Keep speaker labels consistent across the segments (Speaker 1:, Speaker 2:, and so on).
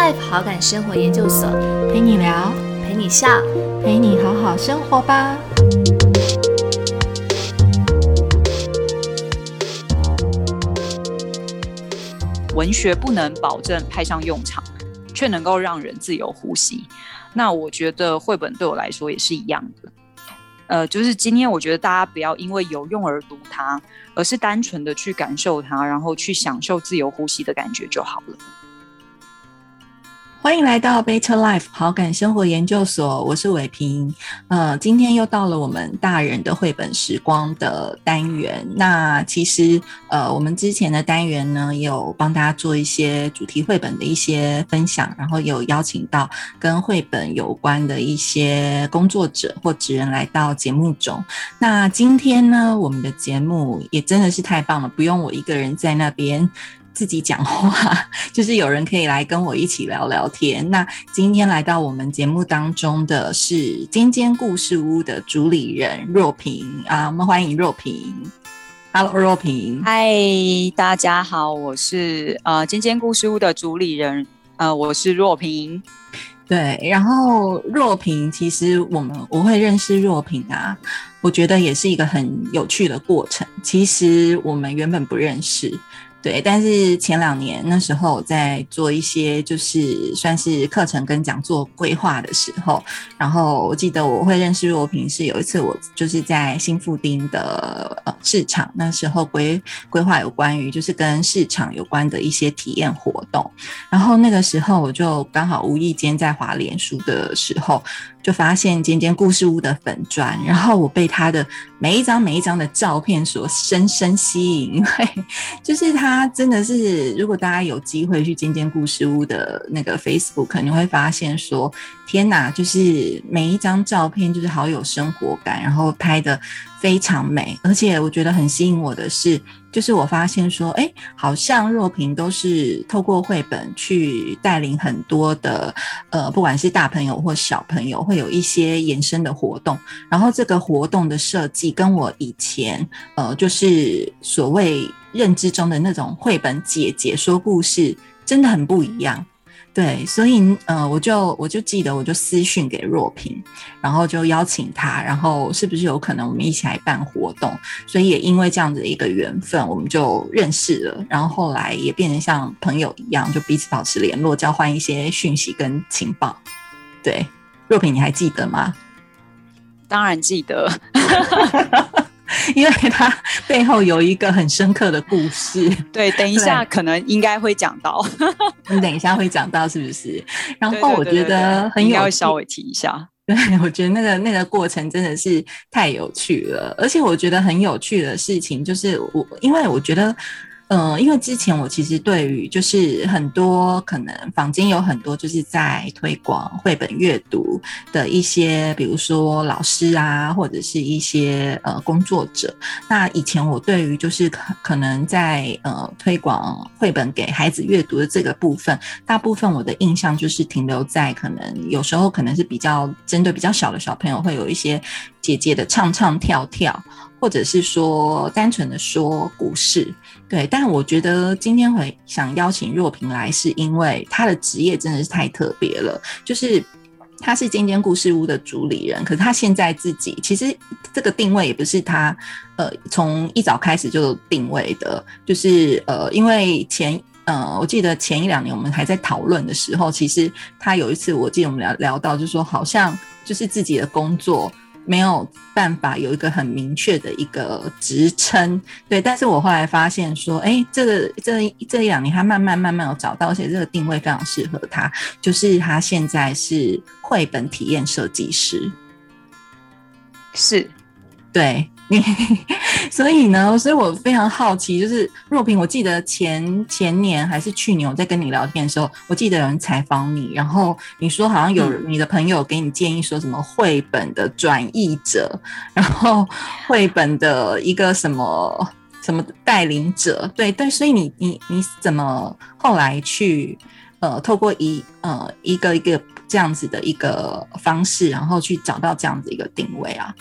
Speaker 1: Life 好感生活研究所，
Speaker 2: 陪你聊，
Speaker 1: 陪你笑，
Speaker 2: 陪你好好生活吧。
Speaker 3: 文学不能保证派上用场，却能够让人自由呼吸。那我觉得绘本对我来说也是一样的。呃，就是今天我觉得大家不要因为有用而读它，而是单纯的去感受它，然后去享受自由呼吸的感觉就好了。
Speaker 2: 欢迎来到 Better Life 好感生活研究所，我是伟平。呃，今天又到了我们大人的绘本时光的单元。那其实，呃，我们之前的单元呢，有帮大家做一些主题绘本的一些分享，然后有邀请到跟绘本有关的一些工作者或职人来到节目中。那今天呢，我们的节目也真的是太棒了，不用我一个人在那边。自己讲话，就是有人可以来跟我一起聊聊天。那今天来到我们节目当中的是尖尖故事屋的主理人若萍啊，我们欢迎若萍。Hello，若萍。
Speaker 3: 嗨，大家好，我是呃尖尖故事屋的主理人，呃，我是若萍。
Speaker 2: 对，然后若萍，其实我们我会认识若萍啊，我觉得也是一个很有趣的过程。其实我们原本不认识。对，但是前两年那时候我在做一些就是算是课程跟讲座规划的时候，然后我记得我会认识若平是有一次我就是在新富丁的呃市场那时候规规划有关于就是跟市场有关的一些体验活动，然后那个时候我就刚好无意间在华联书的时候。就发现尖尖故事屋的粉砖，然后我被他的每一张每一张的照片所深深吸引，因为就是他真的是，如果大家有机会去尖尖故事屋的那个 Facebook，你会发现说，天哪，就是每一张照片就是好有生活感，然后拍的非常美，而且我觉得很吸引我的是。就是我发现说，哎，好像若萍都是透过绘本去带领很多的，呃，不管是大朋友或小朋友，会有一些延伸的活动。然后这个活动的设计跟我以前，呃，就是所谓认知中的那种绘本姐姐说故事，真的很不一样。对，所以呃，我就我就记得，我就私讯给若平，然后就邀请他，然后是不是有可能我们一起来办活动？所以也因为这样子的一个缘分，我们就认识了，然后后来也变成像朋友一样，就彼此保持联络，交换一些讯息跟情报。对，若平，你还记得吗？
Speaker 3: 当然记得。
Speaker 2: 因为他背后有一个很深刻的故事，
Speaker 3: 对，等一下可能应该会讲到，
Speaker 2: 你等一下会讲到是不是？然后我觉得很有，
Speaker 3: 稍微提一下。
Speaker 2: 对，我觉得那个那个过程真的是太有趣了，而且我觉得很有趣的事情就是我，因为我觉得。嗯，因为之前我其实对于就是很多可能坊间有很多就是在推广绘本阅读的一些，比如说老师啊，或者是一些呃工作者。那以前我对于就是可可能在呃推广绘本给孩子阅读的这个部分，大部分我的印象就是停留在可能有时候可能是比较针对比较小的小朋友，会有一些姐姐的唱唱跳跳。或者是说单纯的说故事，对，但我觉得今天会想邀请若萍来，是因为她的职业真的是太特别了。就是她是尖尖故事屋的主理人，可是她现在自己其实这个定位也不是她呃从一早开始就定位的，就是呃因为前呃我记得前一两年我们还在讨论的时候，其实他有一次我记得我们聊聊到，就是说好像就是自己的工作。没有办法有一个很明确的一个职称，对。但是我后来发现说，哎，这个这这一两年他慢慢慢慢有找到，而且这个定位非常适合他，就是他现在是绘本体验设计师，
Speaker 3: 是，
Speaker 2: 对。所以呢，所以我非常好奇，就是若平，我记得前前年还是去年，我在跟你聊天的时候，我记得有人采访你，然后你说好像有你的朋友给你建议，说什么绘本的转译者，然后绘本的一个什么什么带领者，对对，所以你你你怎么后来去呃，透过一呃一个一个这样子的一个方式，然后去找到这样子一个定位啊？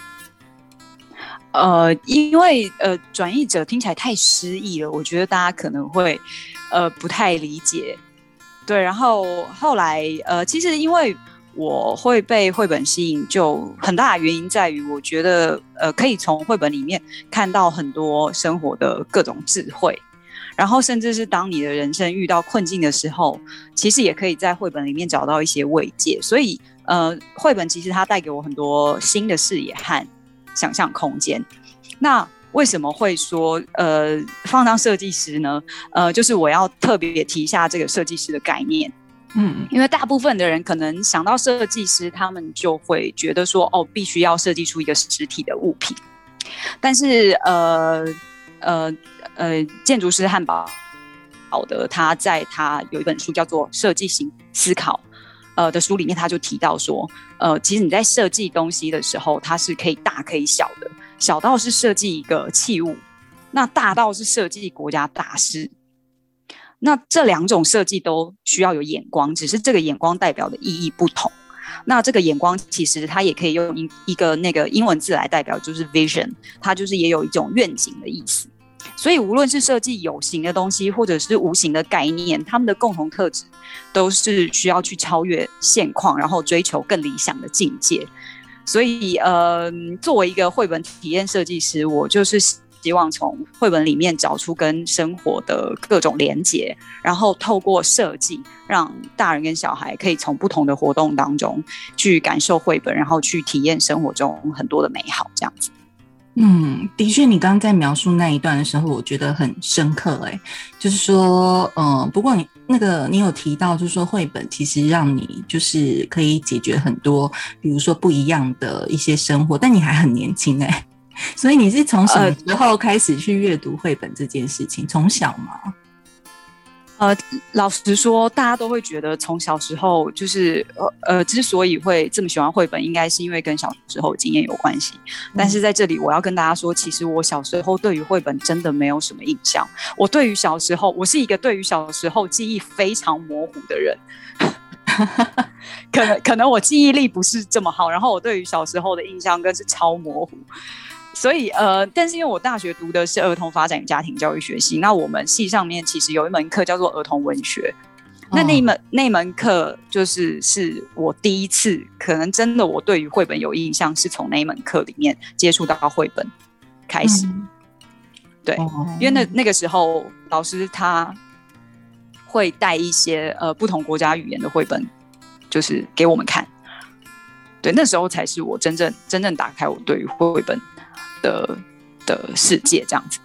Speaker 3: 呃，因为呃，转译者听起来太诗意了，我觉得大家可能会呃不太理解。对，然后后来呃，其实因为我会被绘本吸引，就很大的原因在于，我觉得呃，可以从绘本里面看到很多生活的各种智慧，然后甚至是当你的人生遇到困境的时候，其实也可以在绘本里面找到一些慰藉。所以呃，绘本其实它带给我很多新的视野和想象空间。那为什么会说呃放当设计师呢？呃，就是我要特别提一下这个设计师的概念。
Speaker 2: 嗯，
Speaker 3: 因为大部分的人可能想到设计师，他们就会觉得说，哦，必须要设计出一个实体的物品。但是，呃呃呃，建筑师汉堡好的，他在他有一本书叫做《设计型思考》呃的书里面，他就提到说，呃，其实你在设计东西的时候，它是可以大可以小的，小到是设计一个器物，那大到是设计国家大事。那这两种设计都需要有眼光，只是这个眼光代表的意义不同。那这个眼光其实它也可以用一一个那个英文字来代表，就是 vision，它就是也有一种愿景的意思。所以无论是设计有形的东西，或者是无形的概念，他们的共同特质都是需要去超越现况，然后追求更理想的境界。所以，呃，作为一个绘本体验设计师，我就是。希望从绘本里面找出跟生活的各种连结，然后透过设计，让大人跟小孩可以从不同的活动当中去感受绘本，然后去体验生活中很多的美好。这样子，
Speaker 2: 嗯，的确，你刚刚在描述那一段的时候，我觉得很深刻。哎，就是说，嗯，不过你那个你有提到，就是说绘本其实让你就是可以解决很多，比如说不一样的一些生活，但你还很年轻，哎。所以你是从什么时候开始去阅读绘本这件事情？从小吗？
Speaker 3: 呃，老实说，大家都会觉得从小时候就是呃呃，之所以会这么喜欢绘本，应该是因为跟小时候经验有关系。但是在这里，我要跟大家说，其实我小时候对于绘本真的没有什么印象。我对于小时候，我是一个对于小时候记忆非常模糊的人，可能可能我记忆力不是这么好，然后我对于小时候的印象更是超模糊。所以，呃，但是因为我大学读的是儿童发展与家庭教育学系，那我们系上面其实有一门课叫做儿童文学，那那一门那一门课就是是我第一次，可能真的我对于绘本有印象，是从那一门课里面接触到绘本开始。对，因为那那个时候老师他会带一些呃不同国家语言的绘本，就是给我们看。对，那时候才是我真正真正打开我对于绘本。的的世界这样子，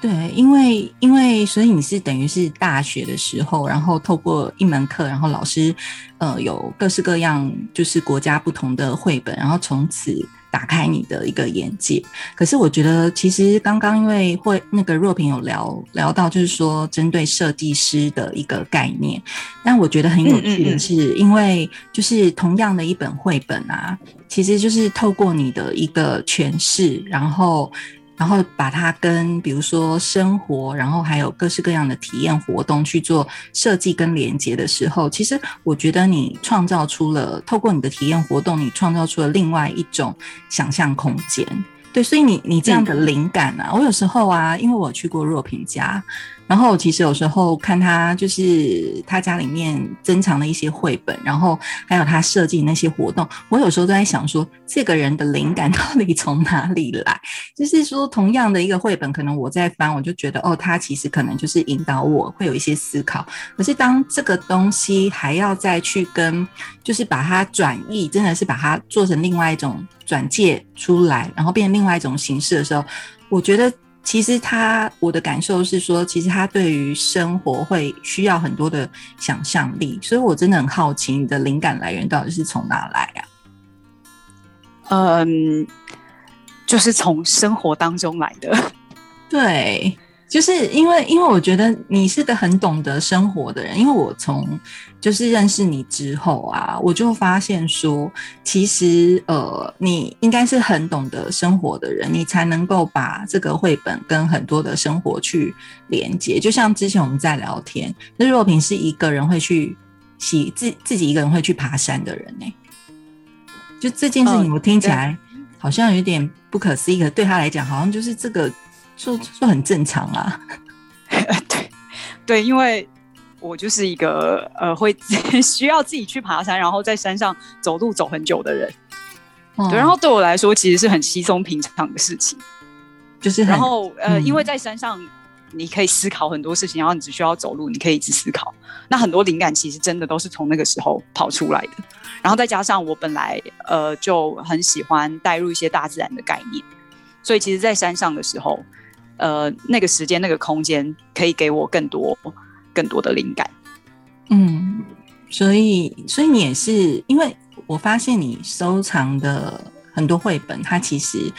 Speaker 2: 对，因为因为所以你是等于是大学的时候，然后透过一门课，然后老师呃有各式各样就是国家不同的绘本，然后从此。打开你的一个眼界，可是我觉得其实刚刚因为会那个若平有聊聊到，就是说针对设计师的一个概念，但我觉得很有趣的是，因为就是同样的一本绘本啊，其实就是透过你的一个诠释，然后。然后把它跟比如说生活，然后还有各式各样的体验活动去做设计跟连接的时候，其实我觉得你创造出了透过你的体验活动，你创造出了另外一种想象空间。对，所以你你这样的灵感啊，我有时候啊，因为我去过若平家。然后其实有时候看他就是他家里面珍藏的一些绘本，然后还有他设计那些活动，我有时候都在想说，这个人的灵感到底从哪里来？就是说，同样的一个绘本，可能我在翻，我就觉得哦，他其实可能就是引导我会有一些思考。可是当这个东西还要再去跟，就是把它转译，真的是把它做成另外一种转介出来，然后变成另外一种形式的时候，我觉得。其实他，我的感受是说，其实他对于生活会需要很多的想象力，所以我真的很好奇，你的灵感来源到底是从哪来啊？
Speaker 3: 嗯，就是从生活当中来的，
Speaker 2: 对。就是因为，因为我觉得你是个很懂得生活的人。因为我从就是认识你之后啊，我就发现说，其实呃，你应该是很懂得生活的人，你才能够把这个绘本跟很多的生活去连接。就像之前我们在聊天，那若平是一个人会去洗自自己一个人会去爬山的人呢。就这件事情，我听起来好像有点不可思议，可对他来讲，好像就是这个。就就很正常啊，
Speaker 3: 对对，因为我就是一个呃会 需要自己去爬山，然后在山上走路走很久的人。对，然后对我来说其实是很稀松平常的事情，
Speaker 2: 就是
Speaker 3: 然后呃，因为在山上你可以思考很多事情，然后你只需要走路，你可以一直思考。那很多灵感其实真的都是从那个时候跑出来的。然后再加上我本来呃就很喜欢带入一些大自然的概念，所以其实，在山上的时候，呃，那个时间、那个空间可以给我更多、更多的灵感。
Speaker 2: 嗯，所以，所以你也是因为。我发现你收藏的很多绘本，它其实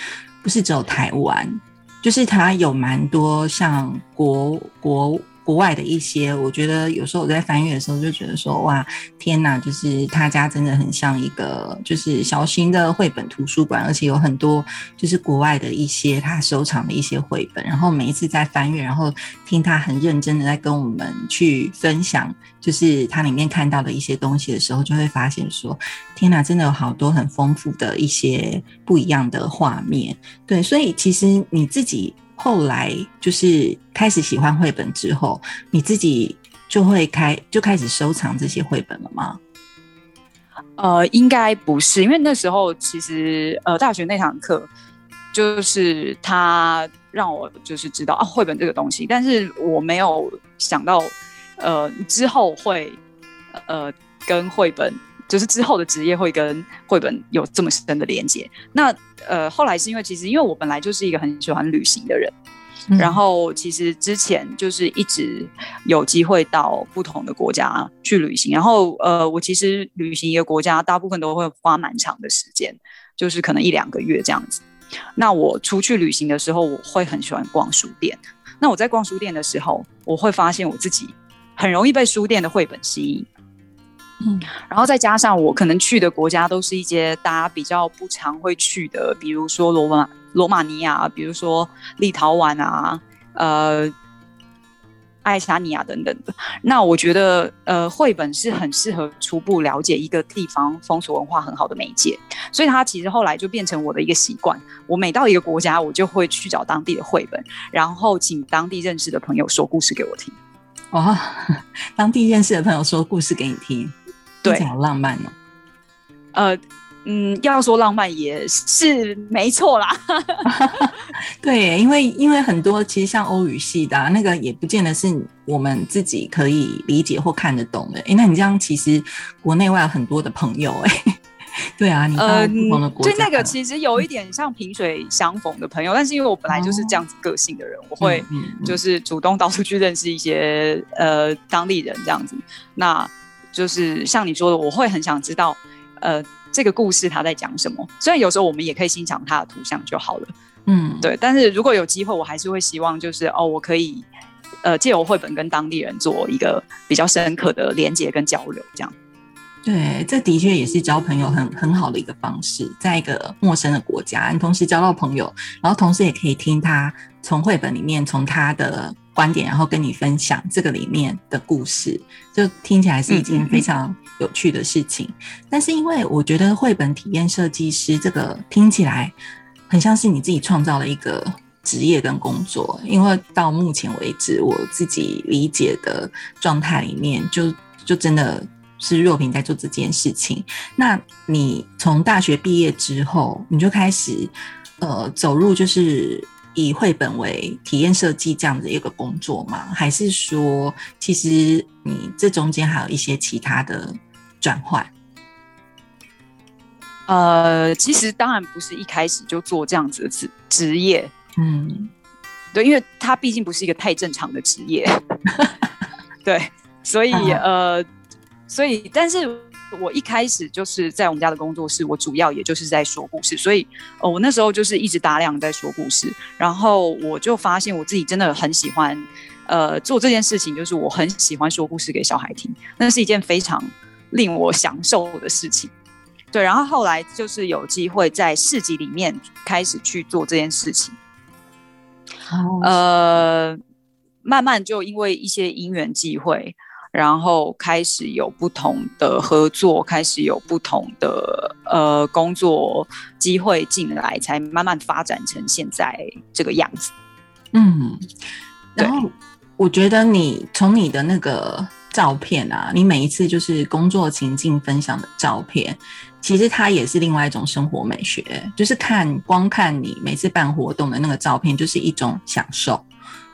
Speaker 2: 不是只有台湾，就是它有蛮多像国国。国外的一些，我觉得有时候我在翻阅的时候就觉得说，哇，天哪！就是他家真的很像一个就是小型的绘本图书馆，而且有很多就是国外的一些他收藏的一些绘本。然后每一次在翻阅，然后听他很认真的在跟我们去分享，就是他里面看到的一些东西的时候，就会发现说，天哪，真的有好多很丰富的一些不一样的画面。对，所以其实你自己。后来就是开始喜欢绘本之后，你自己就会开就开始收藏这些绘本了吗？
Speaker 3: 呃，应该不是，因为那时候其实呃大学那堂课就是他让我就是知道啊绘本这个东西，但是我没有想到呃之后会呃跟绘本。就是之后的职业会跟绘本有这么深的连接。那呃，后来是因为其实因为我本来就是一个很喜欢旅行的人，然后其实之前就是一直有机会到不同的国家去旅行。然后呃，我其实旅行一个国家，大部分都会花蛮长的时间，就是可能一两个月这样子。那我出去旅行的时候，我会很喜欢逛书店。那我在逛书店的时候，我会发现我自己很容易被书店的绘本吸引。嗯，然后再加上我可能去的国家都是一些大家比较不常会去的，比如说罗马、罗马尼亚，比如说立陶宛啊，呃，爱沙尼亚等等的。那我觉得，呃，绘本是很适合初步了解一个地方风俗文化很好的媒介，所以它其实后来就变成我的一个习惯。我每到一个国家，我就会去找当地的绘本，然后请当地认识的朋友说故事给我听。
Speaker 2: 哦，当地认识的朋友说故事给你听。对，好浪漫哦。
Speaker 3: 呃，嗯，要说浪漫也是没错啦。
Speaker 2: 对，因为因为很多其实像欧语系的那个，也不见得是我们自己可以理解或看得懂的。哎，那你这样其实国内外有很多的朋友哎。对啊，你到不同的国
Speaker 3: 家，就那个其实有一点像萍水相逢的朋友，但是因为我本来就是这样子个性的人，我会就是主动到处去认识一些呃当地人这样子。那就是像你说的，我会很想知道，呃，这个故事他在讲什么。虽然有时候我们也可以欣赏他的图像就好了，嗯，对。但是如果有机会，我还是会希望，就是哦，我可以，呃，借由绘本跟当地人做一个比较深刻的连接跟交流，这样。
Speaker 2: 对，这的确也是交朋友很很好的一个方式，在一个陌生的国家，你同时交到朋友，然后同时也可以听他从绘本里面，从他的。观点，然后跟你分享这个里面的故事，就听起来是一件非常有趣的事情。但是，因为我觉得绘本体验设计师这个听起来很像是你自己创造了一个职业跟工作。因为到目前为止，我自己理解的状态里面，就就真的是若平在做这件事情。那你从大学毕业之后，你就开始呃走入就是。以绘本为体验设计这样的一个工作吗？还是说，其实你这中间还有一些其他的转换？
Speaker 3: 呃，其实当然不是一开始就做这样子的职职业，嗯，对，因为它毕竟不是一个太正常的职业，对，所以呃，所以但是。我一开始就是在我们家的工作室，我主要也就是在说故事，所以呃，我那时候就是一直大量在说故事，然后我就发现我自己真的很喜欢，呃，做这件事情，就是我很喜欢说故事给小孩听，那是一件非常令我享受的事情。对，然后后来就是有机会在市集里面开始去做这件事情，呃，慢慢就因为一些因缘际会。然后开始有不同的合作，开始有不同的呃工作机会进来，才慢慢发展成现在这个样子。
Speaker 2: 嗯，然后我觉得你从你的那个照片啊，你每一次就是工作情境分享的照片，其实它也是另外一种生活美学，就是看光看你每次办活动的那个照片，就是一种享受。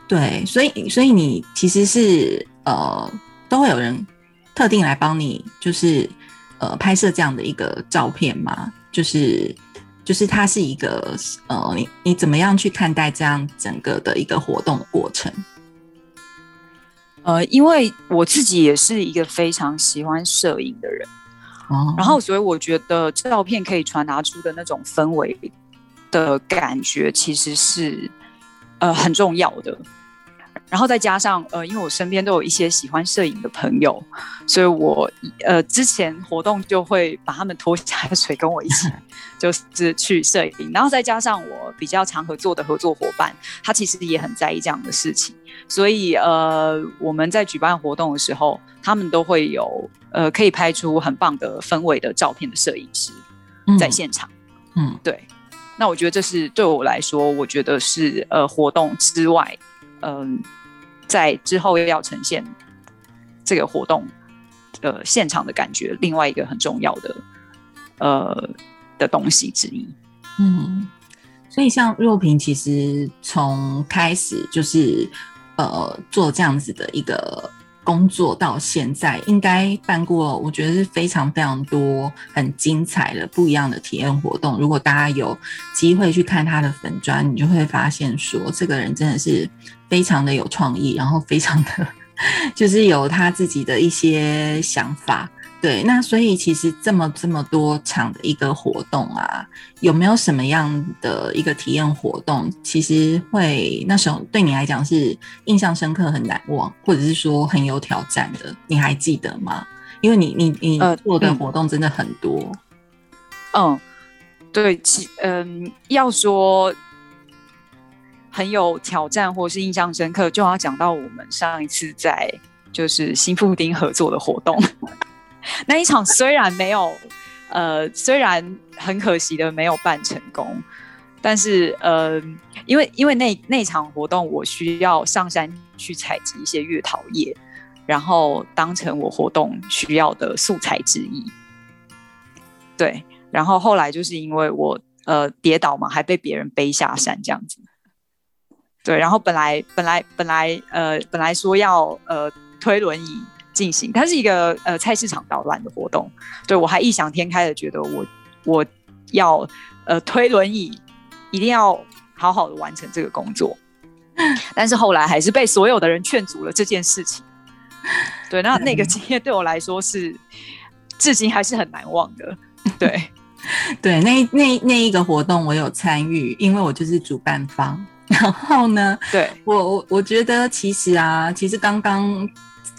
Speaker 2: 对，所以所以你其实是呃，都会有人特定来帮你，就是呃拍摄这样的一个照片吗，就是就是它是一个呃，你你怎么样去看待这样整个的一个活动的过程？
Speaker 3: 呃，因为我自己也是一个非常喜欢摄影的人，哦，然后所以我觉得照片可以传达出的那种氛围的感觉，其实是呃很重要的。然后再加上呃，因为我身边都有一些喜欢摄影的朋友，所以我呃之前活动就会把他们拖下水跟我一起，就是去摄影。然后再加上我比较常合作的合作伙伴，他其实也很在意这样的事情，所以呃我们在举办活动的时候，他们都会有呃可以拍出很棒的氛围的照片的摄影师在现场。嗯，对。那我觉得这是对我来说，我觉得是呃活动之外。嗯，在之后又要呈现这个活动呃现场的感觉，另外一个很重要的呃的东西之一。
Speaker 2: 嗯，所以像若平，其实从开始就是呃做这样子的一个。工作到现在，应该办过，我觉得是非常非常多很精彩的不一样的体验活动。如果大家有机会去看他的粉砖，你就会发现说，这个人真的是非常的有创意，然后非常的 就是有他自己的一些想法。对，那所以其实这么这么多场的一个活动啊，有没有什么样的一个体验活动，其实会那时候对你来讲是印象深刻、很难忘，或者是说很有挑战的？你还记得吗？因为你你你做的活动真的很多。
Speaker 3: 嗯，对，其嗯要说很有挑战或是印象深刻，就要讲到我们上一次在就是新富丁合作的活动。那一场虽然没有，呃，虽然很可惜的没有办成功，但是呃，因为因为那那场活动我需要上山去采集一些月桃叶，然后当成我活动需要的素材之一。对，然后后来就是因为我呃跌倒嘛，还被别人背下山这样子。对，然后本来本来本来呃本来说要呃推轮椅。进行，它是一个呃菜市场导览的活动，对我还异想天开的觉得我我要呃推轮椅，一定要好好的完成这个工作，但是后来还是被所有的人劝阻了这件事情。对，那那个经验对我来说是至今还是很难忘的。对，
Speaker 2: 对，那那那一个活动我有参与，因为我就是主办方。然后呢，
Speaker 3: 对
Speaker 2: 我我我觉得其实啊，其实刚刚。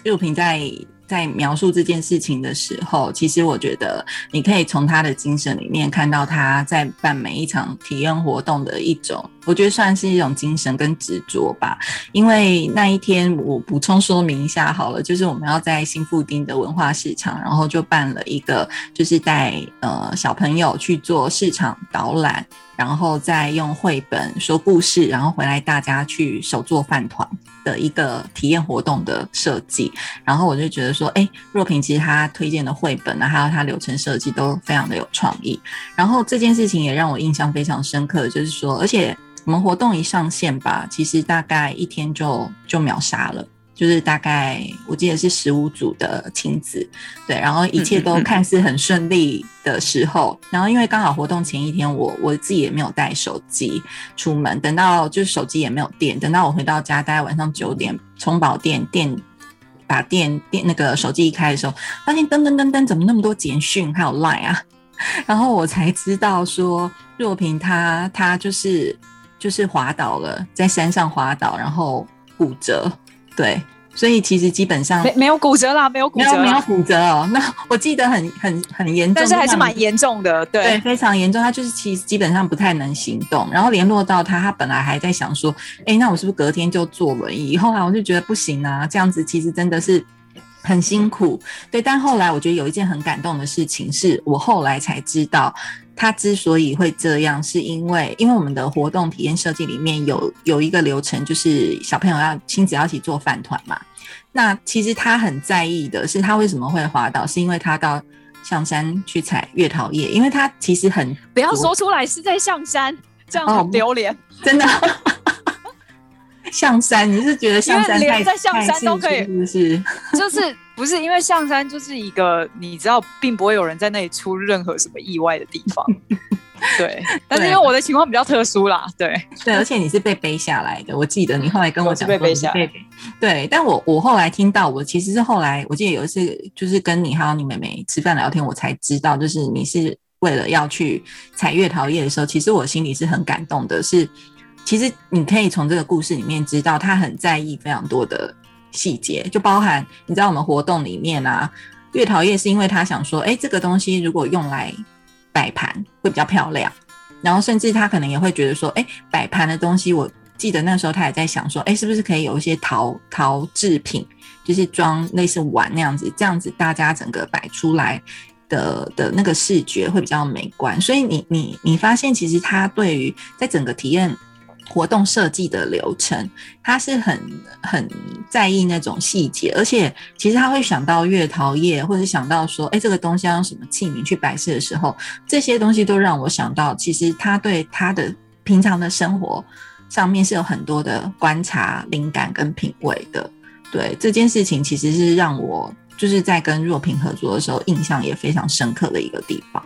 Speaker 2: 六平在在描述这件事情的时候，其实我觉得你可以从他的精神里面看到他在办每一场体验活动的一种，我觉得算是一种精神跟执着吧。因为那一天我补充说明一下好了，就是我们要在新富丁的文化市场，然后就办了一个，就是带呃小朋友去做市场导览。然后再用绘本说故事，然后回来大家去手做饭团的一个体验活动的设计。然后我就觉得说，哎，若平其实他推荐的绘本呢，还有他流程设计都非常的有创意。然后这件事情也让我印象非常深刻，就是说，而且我们活动一上线吧，其实大概一天就就秒杀了。就是大概我记得是十五组的亲子，对，然后一切都看似很顺利的时候，然后因为刚好活动前一天，我我自己也没有带手机出门，等到就是手机也没有电，等到我回到家，大概晚上九点充饱电，电把电电那个手机一开的时候，发现噔噔噔噔，怎么那么多简讯还有 Line 啊？然后我才知道说若平他他就是就是滑倒了，在山上滑倒，然后骨折。对，所以其实基本上
Speaker 3: 没没有骨折啦，没有骨折，
Speaker 2: 没有骨折哦。那我记得很很很严重，
Speaker 3: 但是还是蛮严重的，对，
Speaker 2: 非常严重。他就是其实基本上不太能行动。然后联络到他，他本来还在想说，哎，那我是不是隔天就坐轮椅？后来我就觉得不行啊，这样子其实真的是很辛苦。对，但后来我觉得有一件很感动的事情，是我后来才知道。他之所以会这样，是因为因为我们的活动体验设计里面有有一个流程，就是小朋友要亲子要一起做饭团嘛。那其实他很在意的是，他为什么会滑倒，是因为他到象山去采月桃叶，因为他其实很
Speaker 3: 不要说出来是在象山，这样很丢脸，
Speaker 2: 真的。象山，你是觉得象山
Speaker 3: 连在象山都可以，
Speaker 2: 是不是？
Speaker 3: 就是不是因为象山就是一个你知道，并不会有人在那里出任何什么意外的地方。对，但是因为我的情况比较特殊啦，对
Speaker 2: 对，而且你是被背下来的，我记得你后来跟我讲
Speaker 3: 被背下来。
Speaker 2: 对，但我我后来听到，我其实是后来，我记得有一次就是跟你还有你妹妹吃饭聊天，我才知道，就是你是为了要去采月桃叶的时候，其实我心里是很感动的，是。其实你可以从这个故事里面知道，他很在意非常多的细节，就包含你知道我们活动里面啊，月桃叶是因为他想说，哎，这个东西如果用来摆盘会比较漂亮，然后甚至他可能也会觉得说，哎，摆盘的东西，我记得那时候他也在想说，哎，是不是可以有一些陶陶制品，就是装类似碗那样子，这样子大家整个摆出来的的那个视觉会比较美观。所以你你你发现，其实他对于在整个体验。活动设计的流程，他是很很在意那种细节，而且其实他会想到月桃叶，或者想到说，哎，这个东西要用什么器皿去摆设的时候，这些东西都让我想到，其实他对他的平常的生活上面是有很多的观察、灵感跟品味的。对这件事情，其实是让我就是在跟若平合作的时候，印象也非常深刻的一个地方。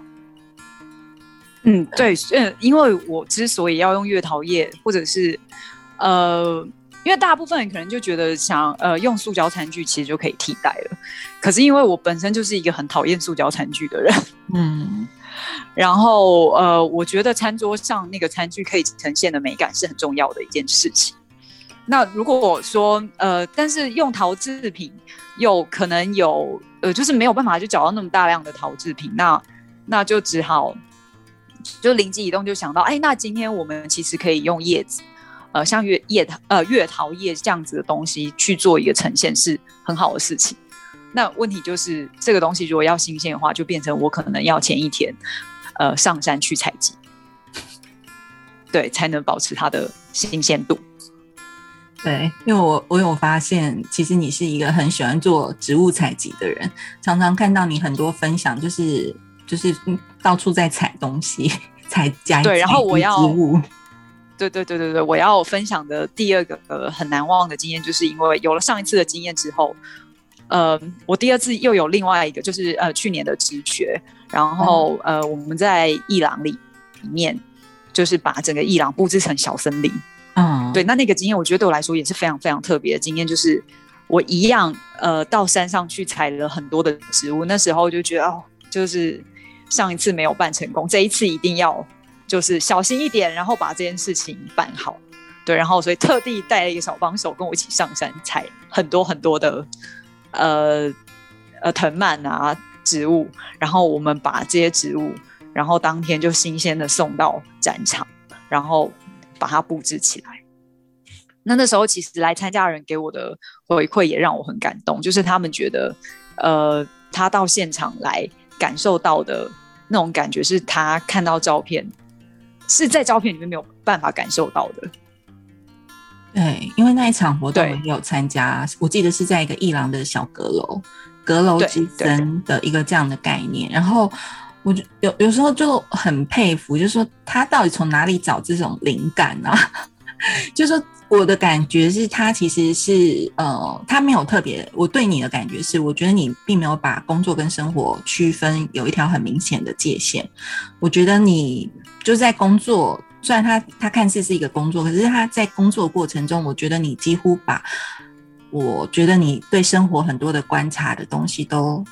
Speaker 3: 嗯，对，嗯，因为我之所以要用月桃叶，或者是，呃，因为大部分人可能就觉得想，呃，用塑胶餐具其实就可以替代了。可是因为我本身就是一个很讨厌塑胶餐具的人，嗯，然后呃，我觉得餐桌上那个餐具可以呈现的美感是很重要的一件事情。那如果说，呃，但是用陶制品又可能有，呃，就是没有办法就找到那么大量的陶制品，那那就只好。就灵机一动，就想到，哎，那今天我们其实可以用叶子，呃，像月叶桃，呃，月桃叶这样子的东西去做一个呈现，是很好的事情。那问题就是，这个东西如果要新鲜的话，就变成我可能要前一天，呃，上山去采集，对，才能保持它的新鲜度。
Speaker 2: 对，因为我我有发现，其实你是一个很喜欢做植物采集的人，常常看到你很多分享，就是。就是到处在采东西，采家
Speaker 3: 对，然后我要对对对对对，我要分享的第二个呃很难忘的经验，就是因为有了上一次的经验之后，呃，我第二次又有另外一个，就是呃去年的直觉，然后呃我们在伊朗里里面，就是把整个伊朗布置成小森林，嗯，对，那那个经验我觉得对我来说也是非常非常特别的经验，就是我一样呃到山上去采了很多的植物，那时候就觉得哦，就是。上一次没有办成功，这一次一定要就是小心一点，然后把这件事情办好。对，然后所以特地带了一个小帮手跟我一起上山采很多很多的呃呃藤蔓啊植物，然后我们把这些植物，然后当天就新鲜的送到展场，然后把它布置起来。那那时候其实来参加人给我的回馈也让我很感动，就是他们觉得呃他到现场来感受到的。那种感觉是他看到照片，是在照片里面没有办法感受到的。
Speaker 2: 对，因为那一场活动我也有参加，我记得是在一个一廊的小阁楼，阁楼之森的一个这样的概念。然后我就有有时候就很佩服，就是说他到底从哪里找这种灵感呢？就是说。我的感觉是，他其实是呃，他没有特别。我对你的感觉是，我觉得你并没有把工作跟生活区分有一条很明显的界限。我觉得你就在工作，虽然他他看似是一个工作，可是他在工作过程中，我觉得你几乎把我觉得你对生活很多的观察的东西都。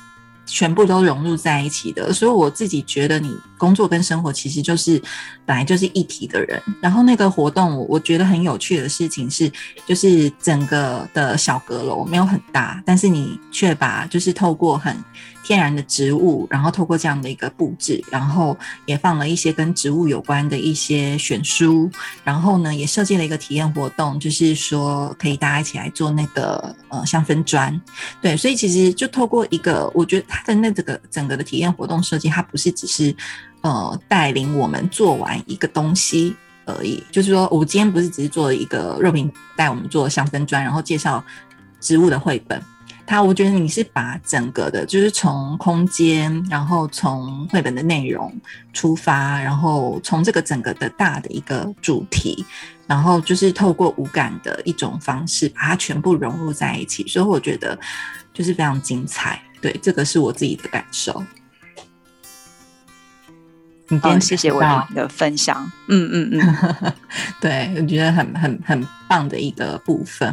Speaker 2: 全部都融入在一起的，所以我自己觉得你工作跟生活其实就是本来就是一体的人。然后那个活动，我觉得很有趣的事情是，就是整个的小阁楼没有很大，但是你却把就是透过很。天然的植物，然后透过这样的一个布置，然后也放了一些跟植物有关的一些选书，然后呢，也设计了一个体验活动，就是说可以大家一起来做那个呃香氛砖，对，所以其实就透过一个，我觉得它的那这个整个的体验活动设计，它不是只是呃带领我们做完一个东西而已，就是说我今天不是只是做了一个肉饼带我们做香氛砖，然后介绍。植物的绘本。它，我觉得你是把整个的，就是从空间，然后从绘本的内容出发，然后从这个整个的大的一个主题，然后就是透过无感的一种方式，把它全部融入在一起。所以我觉得就是非常精彩。对，这个是我自己的感受。
Speaker 3: 好，谢谢我的分享。嗯嗯嗯，
Speaker 2: 对，我觉得很很很棒的一个部分。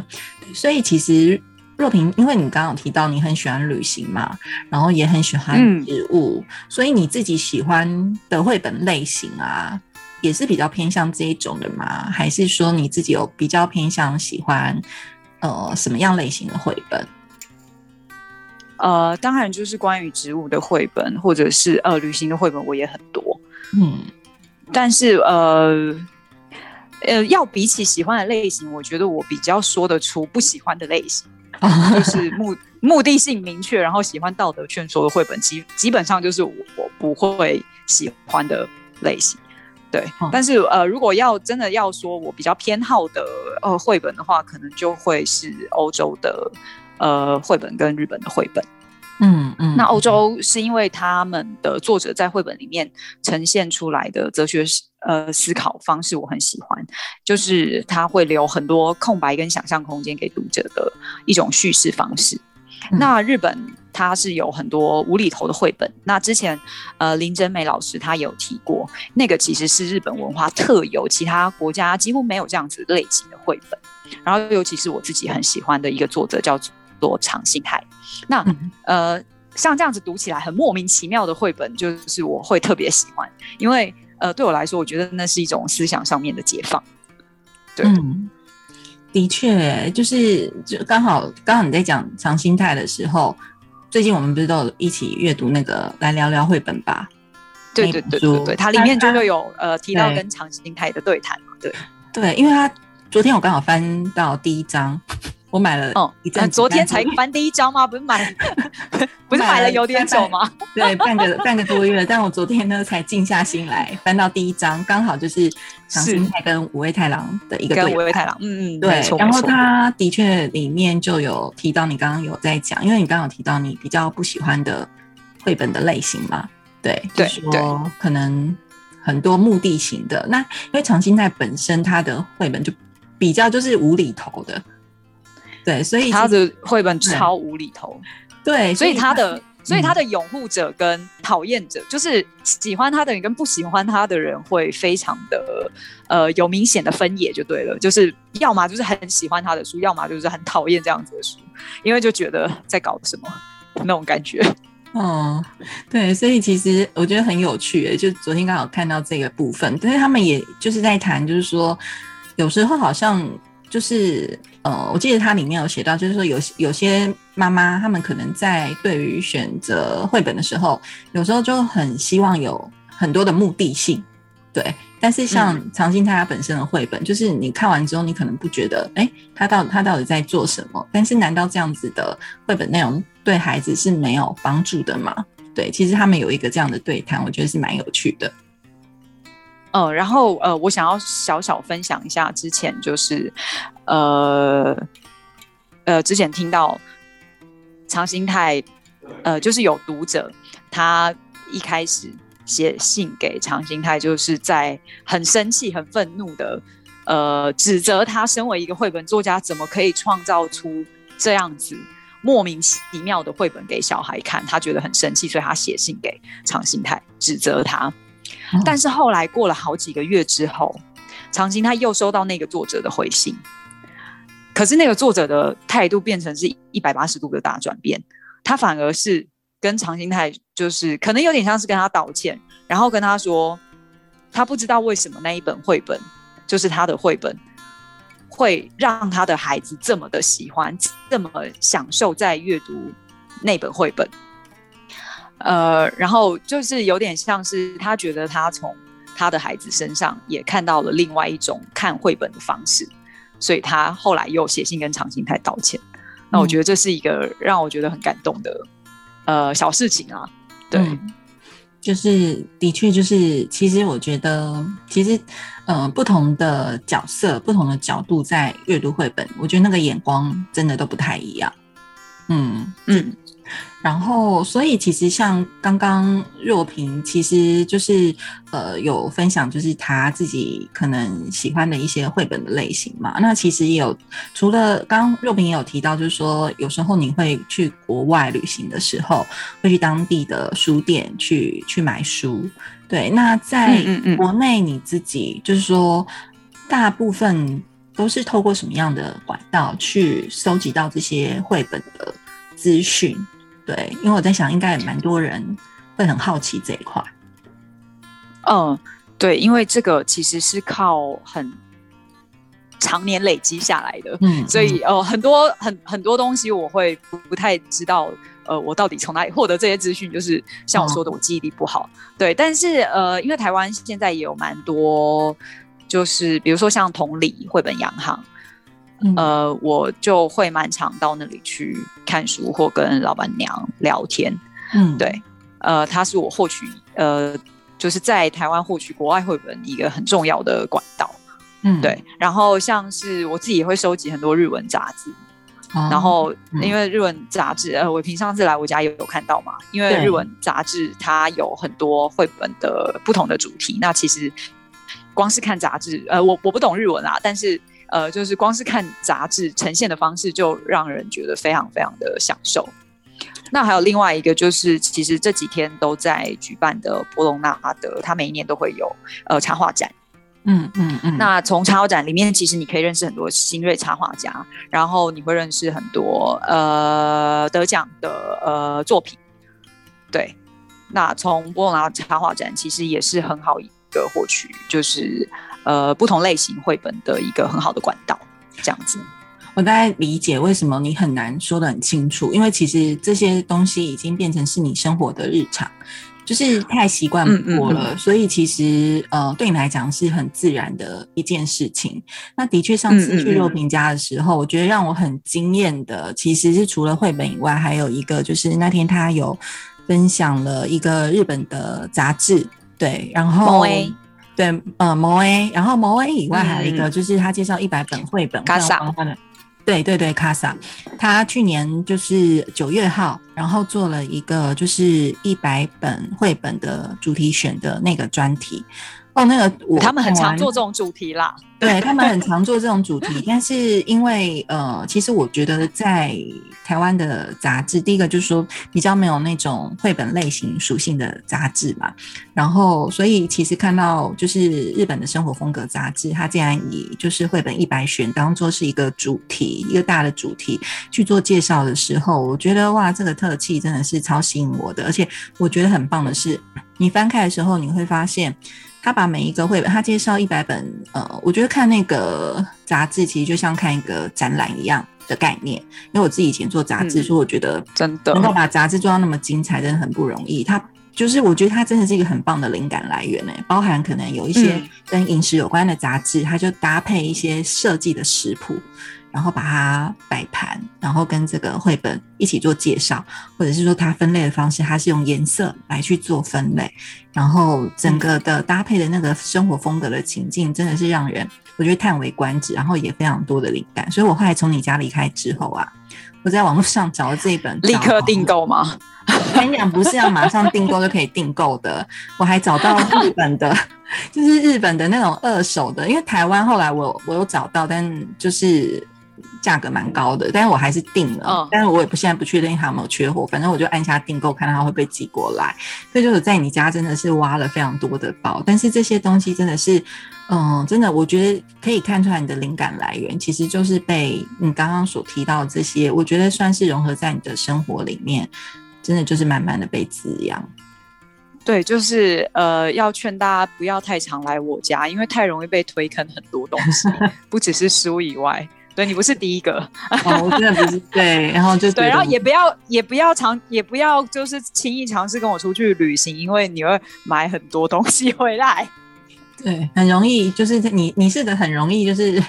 Speaker 2: 所以其实若萍，因为你刚刚有提到你很喜欢旅行嘛，然后也很喜欢植物，所以你自己喜欢的绘本类型啊，也是比较偏向这一种的吗？还是说你自己有比较偏向喜欢呃什么样类型的绘本？
Speaker 3: 呃，当然就是关于植物的绘本，或者是呃旅行的绘本，我也很多。嗯，但是呃呃，要比起喜欢的类型，我觉得我比较说得出不喜欢的类型，就 是目目的性明确，然后喜欢道德劝说的绘本，基基本上就是我不会喜欢的类型。对，但是呃，如果要真的要说我比较偏好的呃绘本的话，可能就会是欧洲的呃绘本跟日本的绘本。嗯嗯，那欧洲是因为他们的作者在绘本里面呈现出来的哲学呃思考方式我很喜欢，就是他会留很多空白跟想象空间给读者的一种叙事方式。那日本它是有很多无厘头的绘本，那之前呃林真美老师他有提过，那个其实是日本文化特有，其他国家几乎没有这样子类型的绘本。然后尤其是我自己很喜欢的一个作者叫做。长信海，那呃，像这样子读起来很莫名其妙的绘本，就是我会特别喜欢，因为呃，对我来说，我觉得那是一种思想上面的解放。对，
Speaker 2: 的确，就是就刚好刚好你在讲长心态的时候，最近我们不是都有一起阅读那个来聊聊绘本吧？
Speaker 3: 对对对对对，它里面就会有呃提到跟长心态的对谈嘛？对
Speaker 2: 对，因为他昨天我刚好翻到第一章。我买了哦，
Speaker 3: 昨天才翻第一张吗？不是买，不是买了有点久吗？
Speaker 2: 对，半个半个多月，但我昨天呢才静下心来翻到第一章，刚好就是长心太跟五味太郎的一个对
Speaker 3: 五味太郎，嗯嗯，
Speaker 2: 对。然后他的确里面就有提到，你刚刚有在讲，因为你刚刚提到你比较不喜欢的绘本的类型嘛，对，就说可能很多目的型的。那因为长心太本身它的绘本就比较就是无厘头的。对，所以
Speaker 3: 他的绘本超无厘头。
Speaker 2: 对，
Speaker 3: 所以他的，所以他的拥护者跟讨厌者，就是喜欢他的人跟不喜欢他的人，会非常的呃有明显的分野，就对了。就是要么就是很喜欢他的书，要么就是很讨厌这样子的书，因为就觉得在搞什么那种感觉。
Speaker 2: 哦，对，所以其实我觉得很有趣，就昨天刚好看到这个部分，但是他们也就是在谈，就是说有时候好像。就是呃，我记得它里面有写到，就是说有有些妈妈，她们可能在对于选择绘本的时候，有时候就很希望有很多的目的性，对。但是像长兴他本身的绘本，就是你看完之后，你可能不觉得，哎，他到他到底在做什么？但是难道这样子的绘本内容对孩子是没有帮助的吗？对，其实他们有一个这样的对谈，我觉得是蛮有趣的。
Speaker 3: 嗯，然后呃，我想要小小分享一下，之前就是，呃，呃，之前听到常兴泰，呃，就是有读者他一开始写信给常兴泰，就是在很生气、很愤怒的，呃，指责他身为一个绘本作家，怎么可以创造出这样子莫名其妙的绘本给小孩看，他觉得很生气，所以他写信给常兴泰，指责他。但是后来过了好几个月之后，长兴他又收到那个作者的回信，可是那个作者的态度变成是一百八十度的大转变，他反而是跟长兴泰就是可能有点像是跟他道歉，然后跟他说他不知道为什么那一本绘本就是他的绘本会让他的孩子这么的喜欢，这么享受在阅读那本绘本。呃，然后就是有点像是他觉得他从他的孩子身上也看到了另外一种看绘本的方式，所以他后来又写信跟长兴泰道歉。那我觉得这是一个让我觉得很感动的呃小事情啊。对，
Speaker 2: 就是的确就是，其实我觉得，其实呃，不同的角色、不同的角度在阅读绘本，我觉得那个眼光真的都不太一样。嗯，
Speaker 3: 嗯，
Speaker 2: 然后，所以其实像刚刚若萍，其实就是呃有分享，就是他自己可能喜欢的一些绘本的类型嘛。那其实也有除了刚刚若萍也有提到，就是说有时候你会去国外旅行的时候，会去当地的书店去去买书。对，那在国内你自己就是说，大部分都是透过什么样的管道去收集到这些绘本的资讯？对，因为我在想，应该也蛮多人会很好奇这一块。
Speaker 3: 嗯，对，因为这个其实是靠很常年累积下来的，
Speaker 2: 嗯，
Speaker 3: 所以呃，很多很很多东西我会不不太知道，呃，我到底从哪里获得这些资讯？就是像我说的，我记忆力不好，对。但是呃，因为台湾现在也有蛮多，就是比如说像同理绘本洋行，
Speaker 2: 嗯。
Speaker 3: 呃，我就会蛮常到那里去看书或跟老板娘聊天，
Speaker 2: 嗯，
Speaker 3: 对，呃，它是我获取呃，就是在台湾获取国外绘本一个很重要的管道。
Speaker 2: 嗯，
Speaker 3: 对，然后像是我自己也会收集很多日文杂志，
Speaker 2: 哦，
Speaker 3: 然后
Speaker 2: 嗯。
Speaker 3: 因为日文杂志，呃，伟平上次来我家也有看到嘛，因为日文杂志它有很多绘本的不同的主题，那其实光是看杂志，呃，我我不懂日文啊，但是呃，就是光是看杂志呈现的方式，就让人觉得非常非常的享受。那还有另外一个就是，其实这几天都在举办的波隆纳德，它每一年都会有呃插画展。
Speaker 2: 嗯嗯嗯，
Speaker 3: 那从插画展里面，其实你可以认识很多新锐插画家，然后你会认识很多呃得奖的呃作品。对，那从波隆纳插画展其实也是很好一个获取，就是呃不同类型绘本的一个很好的管道，这样子。
Speaker 2: 我大概理解为什么你很难说得很清楚，因为其实这些东西已经变成是你生活的日常，就是太习惯过了，所以其实呃对你来讲是很自然的一件事情。那的确，上次去肉评家的时候，我觉得让我很惊艳的，其实是除了绘本以外，还有一个就是那天他有分享了一个日本的杂志，对，然后。对，呃，毛 A，然后毛 A 以外还有一个，就是他介绍一百本绘本，
Speaker 3: 卡萨，
Speaker 2: 对对对，卡萨，他去年就是九月号，然后做了一个就是一百本绘本的主题选的那个专题。哦，那个我
Speaker 3: 他们很常做这种主题啦，
Speaker 2: 对他们很常做这种主题，但是因为呃，其实我觉得在台湾的杂志，第一个就是说比较没有那种绘本类型属性的杂志嘛，然后所以其实看到就是日本的生活风格杂志，它竟然以就是绘本一百选当做是一个主题，一个大的主题去做介绍的时候，我觉得哇，这个特气真的是超吸引我的，而且我觉得很棒的是，你翻开的时候你会发现。他把每一个绘本，他介绍一百本，呃，我觉得看那个杂志其实就像看一个展览一样的概念。因为我自己以前做杂志，
Speaker 3: 嗯
Speaker 2: 所以我觉得
Speaker 3: 真的
Speaker 2: 能够把杂志做到那么精彩，真的很不容易。他就是我觉得它真的是一个很棒的灵感来源呢，包含可能有一些
Speaker 3: 嗯
Speaker 2: 跟饮食有关的杂志，它就搭配一些设计的食谱。然后把它摆盘，然后跟这个绘本一起做介绍，或者是说它分类的方式，它是用颜色来去做分类，然后整个的搭配的那个生活风格的情境，真的是让人我觉得叹为观止，然后也非常多的灵感。所以我后来从你家离开之后啊，我在网络上找了这一本，
Speaker 3: 立刻订购吗？
Speaker 2: 我跟你讲，不是要马上订购就可以订购的，我还找到日本的，就是日本的那种二手的，因为台湾后来我我有找到，但就是。价格蛮高的，但是我还是订了，
Speaker 3: 嗯、
Speaker 2: 但是我也不现在不确定它有没有缺货，反正我就按下订购，看它会不会寄过来。所以就是在你家真的是挖了非常多的宝，但是这些东西真的是，嗯，真的我觉得可以看出来你的灵感来源其实就是被你刚刚所提到这些，我觉得算是融合在你的生活里面，真的就是慢慢的被滋养。
Speaker 3: 对，就是呃，要劝大家不要太常来我家，因为太容易被推坑很多东西，不只是书以外。对你不是第一个，
Speaker 2: 哦，我真的不是对，然后就
Speaker 3: 对，然后也不要也不要尝也不要就是轻易尝试跟我出去旅行，因为你会买很多东西回来。
Speaker 2: 对，很容易就是你你是的很容易就是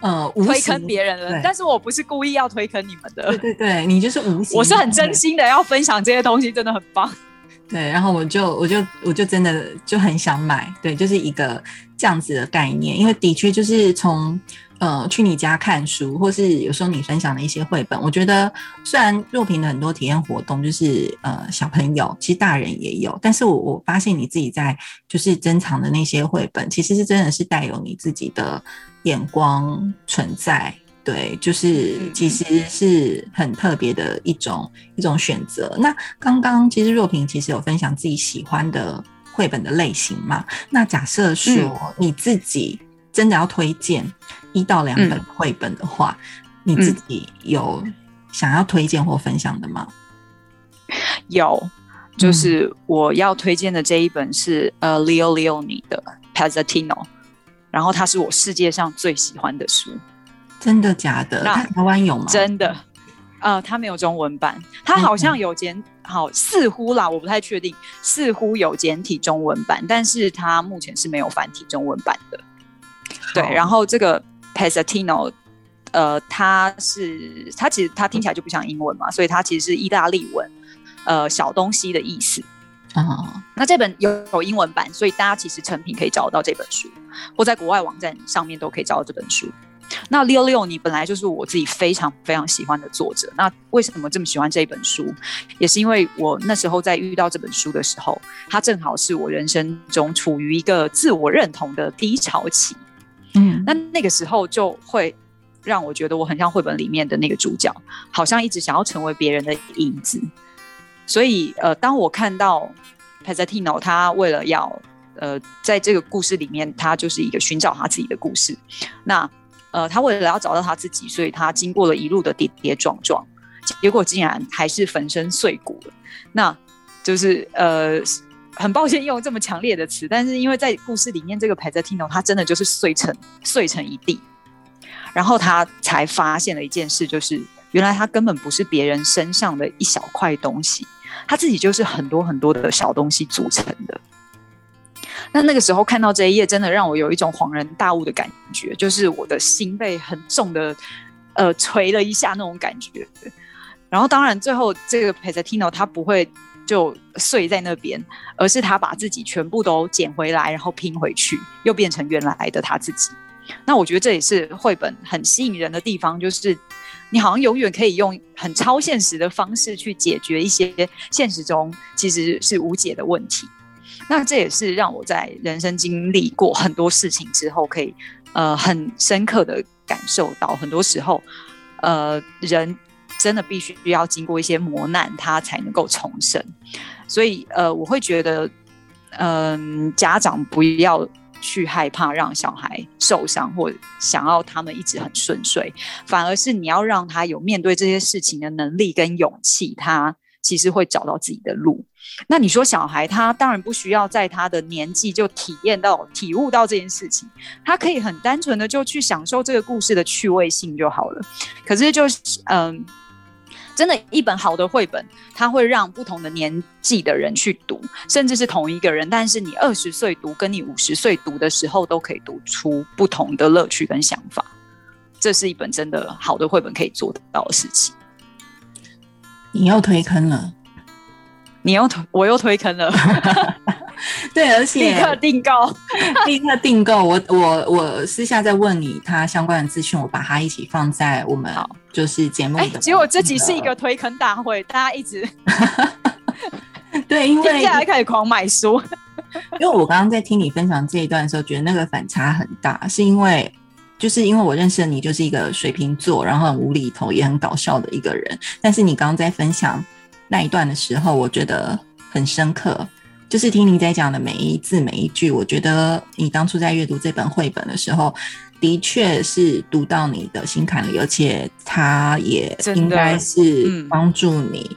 Speaker 2: 呃
Speaker 3: 推坑别人了，但是我不是故意要推坑你们的。
Speaker 2: 对对对，你就是无形，
Speaker 3: 我是很真心的要分享这些东西，真的很棒。
Speaker 2: 对，然后我就我就我就真的就很想买，对，就是一个这样子的概念，因为的确就是从呃去你家看书，或是有时候你分享的一些绘本，我觉得虽然若平的很多体验活动就是呃小朋友，其实大人也有，但是我我发现你自己在就是珍藏的那些绘本，其实是真的是带有你自己的眼光存在。对，就是其实是很特别的一种一种选择。那刚刚其实若平其实有分享自己喜欢的绘本的类型嘛？那假设说你自己真的要推荐一到两本绘本的话，你自己有想要推荐或分享的吗？
Speaker 3: 有，就是我要推荐的这一本是呃 Leo Leoni 的 Pazatino，然后它是我世界上最喜欢的书。
Speaker 2: 真的假的？那台湾有吗？
Speaker 3: 真的，呃，它没有中文版，它好像有简，好似乎啦，我不太确定，似乎有简体中文版，但是它目前是没有繁体中文版的。对，然后这个 Pesatino，呃，它是它其实它听起来就不像英文嘛，所以它其实是意大利文，呃，小东西的意思。哦，那这本有有英文版，所以大家其实成品可以找得到这本书，或在国外网站上面都可以找到这本书。那六六，你本来就是我自己非常非常喜欢的作者。那为什么这么喜欢这一本书？也是因为我那时候在遇到这本书的时候，它正好是我人生中处于一个自我认同的低潮期。嗯，那那个时候就会让我觉得我很像绘本里面的那个主角，好像一直想要成为别人的影子。所以，呃，当我看到 Pazatino 他为了要呃在这个故事里面，他就是一个寻找他自己的故事。那呃，他为了要找到他自己，所以他经过了一路的跌跌撞撞，结果竟然还是粉身碎骨了。那就是呃，很抱歉用这么强烈的词，但是因为在故事里面，这个 Pazatino 他真的就是碎成碎成一地，然后他才发现了一件事，就是原来他根本不是别人身上的一小块东西，他自己就是很多很多的小东西组成的。那那个时候看到这一页，真的让我有一种恍然大悟的感觉，就是我的心被很重的呃捶了一下那种感觉。然后当然最后这个 Pazatino 他不会就碎在那边，而是他把自己全部都捡回来，然后拼回去，又变成原来的他自己。那我觉得这也是绘本很吸引人的地方，就是你好像永远可以用很超现实的方式去解决一些现实中其实是无解的问题。那这也是让我在人生经历过很多事情之后，可以呃很深刻的感受到，很多时候呃人真的必须要经过一些磨难，他才能够重生。所以呃我会觉得，嗯家长不要去害怕让小孩受伤，或想要他们一直很顺遂，反而是你要让他有面对这些事情的能力跟勇气，他其实会找到自己的路。那你说小孩他当然不需要在他的年纪就体验到、体悟到这件事情，他可以很单纯的就去享受这个故事的趣味性就好了。可是就是嗯，真的，一本好的绘本，它会让不同的年纪的人去读，甚至是同一个人，但是你二十岁读跟你五十岁读的时候，都可以读出不同的乐趣跟想法。这是一本真的好的绘本可以做得到的事情。
Speaker 2: 你又推坑了。
Speaker 3: 你又推，我又推坑了，
Speaker 2: 对，而且
Speaker 3: 立刻订购，
Speaker 2: 立刻订购。我我我私下再问你他相关的资讯，我把它一起放在我们就是节目的。
Speaker 3: 结果这集是一个推坑大会，大家一直
Speaker 2: 对，因为
Speaker 3: 接下来开始狂买书。
Speaker 2: 因为我刚刚在听你分享这一段的时候，觉得那个反差很大，是因为就是因为我认识你就是一个水瓶座，然后很无厘头也很搞笑的一个人，但是你刚刚在分享。那一段的时候，我觉得很深刻，就是听你在讲的每一字每一句，我觉得你当初在阅读这本绘本的时候，的确是读到你的心坎里，而且它也应该是帮助你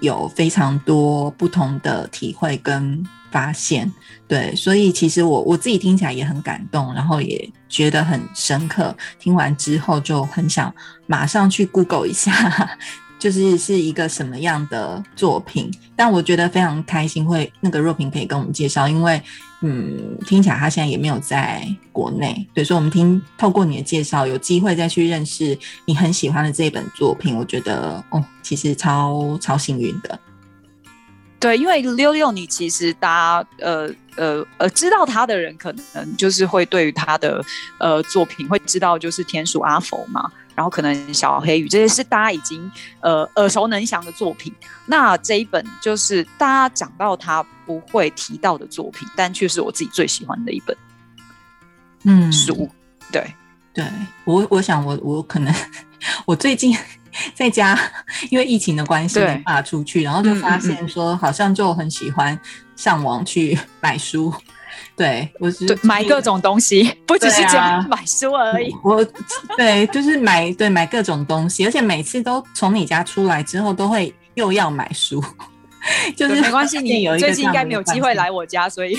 Speaker 2: 有非常多不同的体会跟发现。对，所以其实我我自己听起来也很感动，然后也觉得很深刻。听完之后就很想马上去 Google 一下。就是是一个什么样的作品，但我觉得非常开心，会那个若平可以跟我们介绍，因为嗯，听起来他现在也没有在国内，对，所以我们听透过你的介绍，有机会再去认识你很喜欢的这一本作品，我觉得哦，其实超超幸运的。
Speaker 3: 对，因为六六，你其实大家呃呃呃知道他的人，可能就是会对于他的呃作品会知道，就是田鼠阿佛嘛，然后可能小黑鱼这些是大家已经呃耳熟能详的作品。那这一本就是大家讲到他不会提到的作品，但却是我自己最喜欢的一本
Speaker 2: 嗯
Speaker 3: 书。对，
Speaker 2: 对我，我想我我可能我最近 在家，因为疫情的关系
Speaker 3: 对
Speaker 2: 没办法出去，然后就发现说好像就很喜欢上网去买书。对我是，
Speaker 3: 买各种东西，不只是
Speaker 2: 对啊
Speaker 3: 这样买书而已。
Speaker 2: 我对，就是买对买各种东西，而且每次都从你家出来之后，都会又要买书，就是
Speaker 3: 对没关系，你
Speaker 2: 有
Speaker 3: 最近应该没有机会来我家，所以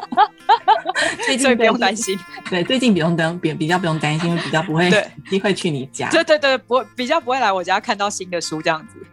Speaker 2: 最近
Speaker 3: 不用
Speaker 2: 对
Speaker 3: 担心。
Speaker 2: 对，最近不用担比比较不用担心，因为比较不会机会去你家。
Speaker 3: 对对对，不比较不会来我家看到新的书这样子。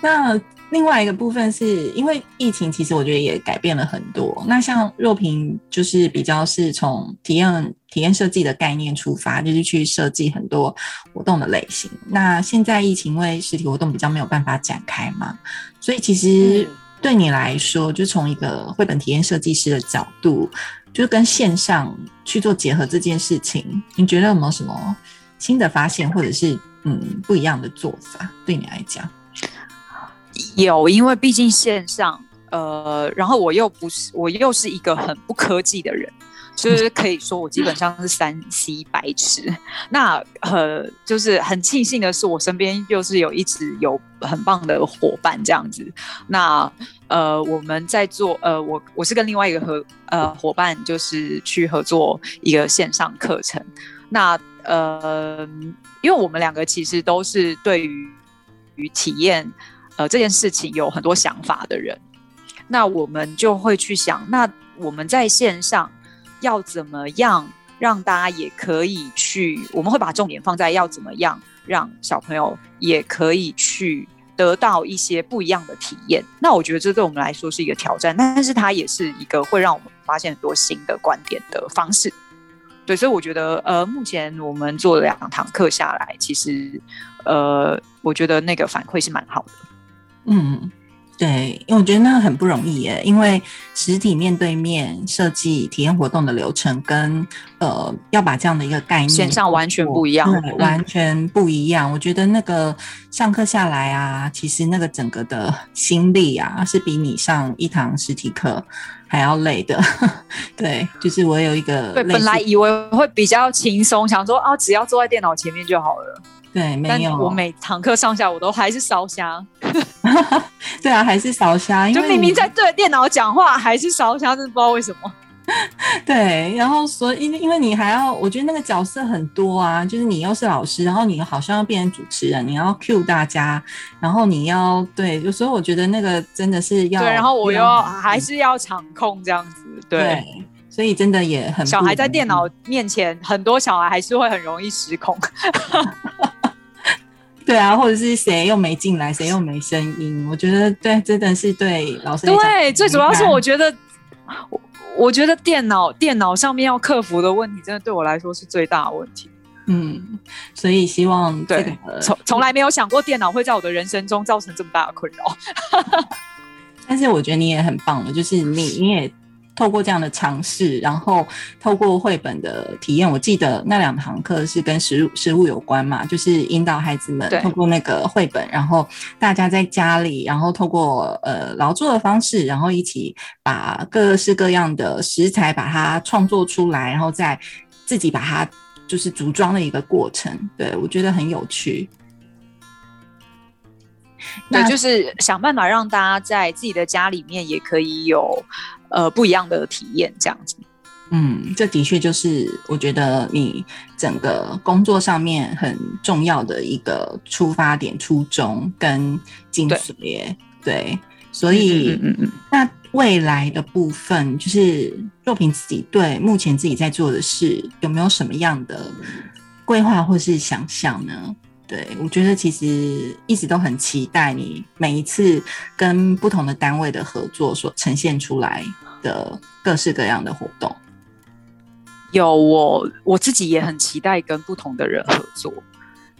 Speaker 2: 那另外一个部分是因为疫情，其实我觉得也改变了很多。那像若平就是比较是从体验体验设计的概念出发，就是去设计很多活动的类型。那现在疫情因为实体活动比较没有办法展开嘛，所以其实
Speaker 3: 嗯
Speaker 2: 对你来说，就从一个绘本体验设计师的角度，就是跟线上去做结合这件事情，你觉得有没有什么新的发现，或者是嗯不一样的做法？对你来讲？
Speaker 3: 有，因为毕竟线上，呃，然后我又不是，我又是一个很不科技的人，就是可以说我基本上是三 C 白痴。那呃，就是很庆幸的是，我身边又是有一直有很棒的伙伴这样子。那呃，我们在做，呃，我我是跟另外一个合呃伙伴，就是去合作一个线上课程。那呃，因为我们两个其实都是对于于体验。呃，这件事情有很多想法的人，那我们就会去想，那我们在线上要怎么样让大家也可以去？我们会把重点放在要怎么样让小朋友也可以去得到一些不一样的体验。那我觉得这对我们来说是一个挑战，但是它也是一个会让我们发现很多新的观点的方式。对，所以我觉得，呃，目前我们做了两堂课下来，其实，呃，我觉得那个反馈是蛮好的。
Speaker 2: 嗯，对，因为我觉得那个很不容易耶，因为实体面对面设计体验活动的流程跟呃要把这样的一个概念
Speaker 3: 线上完全不一样
Speaker 2: 完全不一样。我觉得那个上课下来啊，其实那个整个的心力啊，是比你上一堂实体课还要累的。对，就是我有一个
Speaker 3: 对，本来以为会比较轻松，想说啊，只要坐在电脑前面就好了。
Speaker 2: 对没有，
Speaker 3: 我每堂课上下，我都还是烧香，
Speaker 2: 对啊，还是烧香，
Speaker 3: 就明明在对着电脑讲话，还是烧香，真的不知道为什么。
Speaker 2: 对，然后所以因为因为你还要，我觉得那个角色很多啊，就是你又是老师，然后你好像要变成主持人，你要 cue 大家，然后你要对，有时候我觉得那个真的是要
Speaker 3: 对，然后我又还是要场控这样子。对，
Speaker 2: 对，所以真的也很
Speaker 3: 小孩在电脑面前，很多小孩还是会很容易失控。
Speaker 2: 易对啊，或者是谁又没进来，谁又没声音，我觉得对，真的是对老师
Speaker 3: 对，最主要是我觉得，我我觉得电脑电脑上面要克服的问题，真的对我来说是最大的问题。
Speaker 2: 嗯，所以希望这
Speaker 3: 对
Speaker 2: 个，
Speaker 3: 从从来没有想过电脑会在我的人生中造成这么大的困扰。
Speaker 2: 但是我觉得你也很棒了，就是你你也透过这样的尝试，然后透过绘本的体验，我记得那两堂课是跟食物食物有关嘛，就是引导孩子们
Speaker 3: 对
Speaker 2: 透过那个绘本，然后大家在家里，然后透过呃劳作的方式，然后一起把各式各样的食材把它创作出来，然后再自己把它就是组装的一个过程。对我觉得很有趣。
Speaker 3: 对，
Speaker 2: 那
Speaker 3: 就是想办法让大家在自己的家里面也可以有呃不一样的体验，这样子。
Speaker 2: 嗯，这的确就是我觉得你整个工作上面很重要的一个出发点、初衷跟精髓耶。对，所以
Speaker 3: 嗯嗯嗯，
Speaker 2: 那未来的部分，就是若萍自己对目前自己在做的事有没有什么样的规划或是想象呢？对我觉得其实一直都很期待你每一次跟不同的单位的合作所呈现出来的各式各样的活动。
Speaker 3: 有我我自己也很期待跟不同的人合作，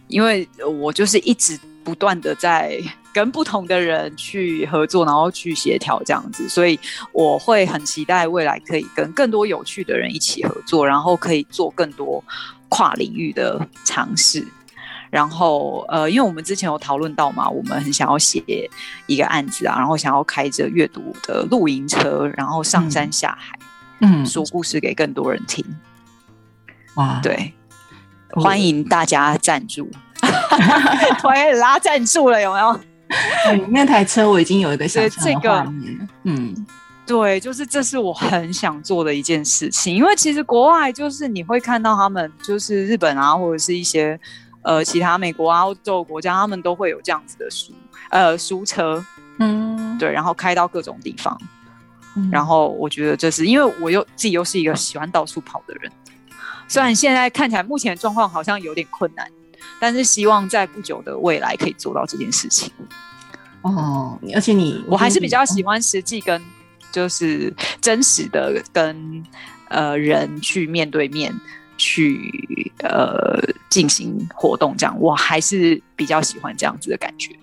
Speaker 3: 因为我就是一直不断的在跟不同的人去合作，然后去协调这样子，所以我会很期待未来可以跟更多有趣的人一起合作，然后可以做更多跨领域的尝试。然后呃，因为我们之前有讨论到嘛，我们很想要写一个案子啊，然后想要开着阅读的露营车，然后上山下海，
Speaker 2: 嗯，
Speaker 3: 说故事给更多人听。
Speaker 2: 哇，
Speaker 3: 对，
Speaker 2: 我
Speaker 3: 欢迎大家赞助，突然拉赞助了，有没有？
Speaker 2: 对那台车我已经有一个想
Speaker 3: 这个
Speaker 2: 嗯
Speaker 3: 对，就是这是我很想做的一件事情，因为其实国外就是你会看到他们，就是日本啊，或者是一些呃其他美国啊、欧洲国家，他们都会有这样子的书呃书车，
Speaker 2: 嗯，
Speaker 3: 对，然后开到各种地方。
Speaker 2: 嗯
Speaker 3: 然后我觉得这是因为我又自己又是一个喜欢到处跑的人，虽然现在看起来目前的状况好像有点困难，但是希望在不久的未来可以做到这件事情。
Speaker 2: 哦，而且你
Speaker 3: 我还是比较喜
Speaker 2: 欢，
Speaker 3: 欢实际跟就是真实的跟呃人去面对面去呃进行活动，这样我还是比较喜欢这样子的感觉。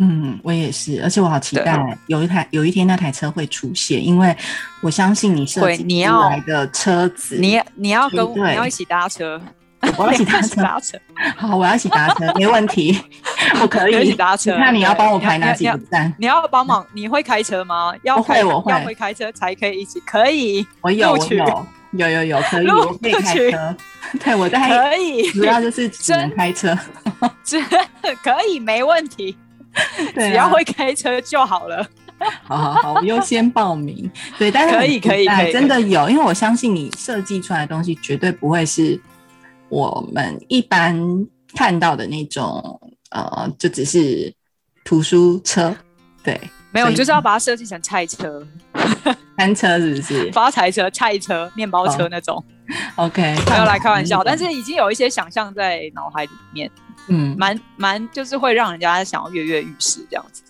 Speaker 2: 嗯，我也是，而且我好期待有一台有一天那台车会出现，因为我相信你设计
Speaker 3: 你要
Speaker 2: 来的车子，
Speaker 3: 你你要跟你要一起搭车，
Speaker 2: 我要一起搭车，
Speaker 3: 搭车，
Speaker 2: 好，我要一起搭车，没问题，我可以
Speaker 3: 一起搭车
Speaker 2: 那你要帮我排哪几个站？
Speaker 3: 你要帮忙，你会开车吗？要
Speaker 2: 会我会
Speaker 3: 要会开车才可以一起，可以
Speaker 2: 我有，我有，有有有，可以，
Speaker 3: 录
Speaker 2: 我可以开车。对，我在
Speaker 3: 可以，
Speaker 2: 主要就是只能开车，
Speaker 3: 只可以没问题，只要会开车就好了。
Speaker 2: 好好好，我优先报名。对，但是
Speaker 3: 可以可以。
Speaker 2: 真的有，因为我相信你设计出来的东西绝对不会是我们一般看到的那种，呃，就只是图书车，对，
Speaker 3: 没有，你就是要把它设计成菜车、
Speaker 2: 餐车是不是
Speaker 3: 发财车、菜车、面包车
Speaker 2: 哦
Speaker 3: 那种。
Speaker 2: ？OK，
Speaker 3: 没有来开玩笑，但
Speaker 2: 是
Speaker 3: 是已经有一些想象在脑海里面，
Speaker 2: 嗯，
Speaker 3: 蛮蛮就是会让人家想要跃跃欲试这样子。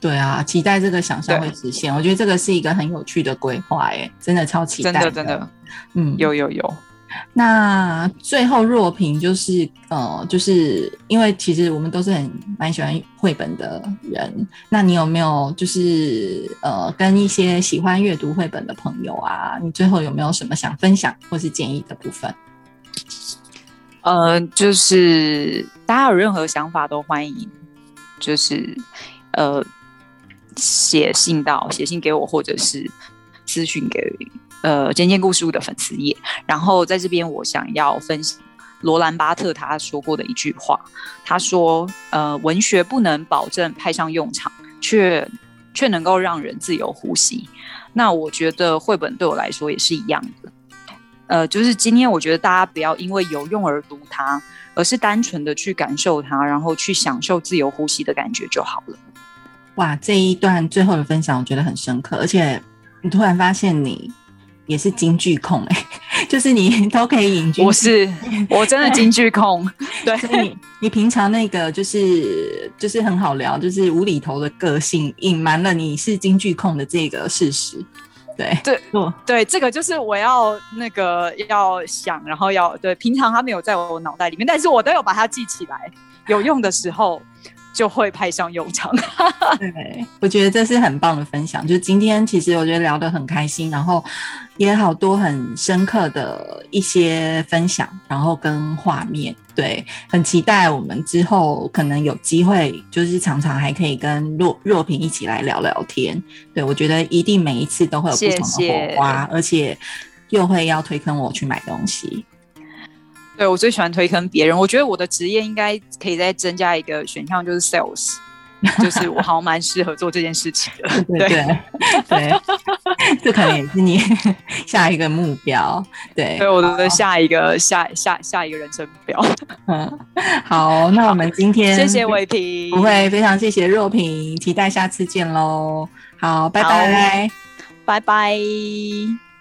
Speaker 2: 对啊，期待这个想象
Speaker 3: 对
Speaker 2: 会实现。我觉得这个是一个很有趣的规划，哎，真的超期待
Speaker 3: 真的真的，
Speaker 2: 嗯，
Speaker 3: 有有有，
Speaker 2: 那最后若平就是呃，就是因为其实我们都是很蛮喜欢绘本的人，那你有没有就是呃跟一些喜欢阅读绘本的朋友啊，你最后有没有什么想分享或是建议的部分？
Speaker 3: 呃，就是大家有任何想法都欢迎，就是呃写信到写信给我，或者是私讯给呃尖尖故事屋的粉丝页。然后在这边，我想要分享罗兰巴特他说过的一句话，他说：“呃，文学不能保证派上用场，却却能够让人自由呼吸。”那我觉得绘本对我来说也是一样的。呃，就是今天我觉得大家不要因为有用而读它，而是单纯的去感受它，然后去享受自由呼吸的感觉就好了。
Speaker 2: 哇，这一段最后的分享我觉得很深刻，而且你突然发现你也是京剧控哎、就是你都可以引军，
Speaker 3: 我是 我真的京剧控，对。
Speaker 2: 所以你你平常那个就是就是很好聊，就是无厘头的个性，隐瞒了你是京剧控的这个事实。对。
Speaker 3: 对对，这个就是我要那个要想，然后要对，平常他没有在我脑袋里面，但是我都有把它记起来，有用的时候就会派上用场。
Speaker 2: 对，我觉得这是很棒的分享。就是今天其实我觉得聊得很开心，然后也好多很深刻的一些分享，然后跟画面。对，很期待我们之后可能有机会，就是常常还可以跟若若萍一起来聊聊天。对我觉得一定每一次都会有不同的
Speaker 3: 谢谢
Speaker 2: 火花，而且又会要推坑我去买东西。
Speaker 3: 对我最喜欢推坑别人，我觉得我的职业应该可以再增加一个选项，就是 sales，就是我好像蛮适合做这件事情的。
Speaker 2: 对 对对，这可能也是你 下一个目标。对，
Speaker 3: 对我的下一个下下下一个人生目标。
Speaker 2: 嗯，好，那我们今天
Speaker 3: 谢谢伟平，
Speaker 2: 不会非常谢谢若平，期待下次见喽。好，拜
Speaker 3: 好
Speaker 2: 拜。
Speaker 3: 拜拜。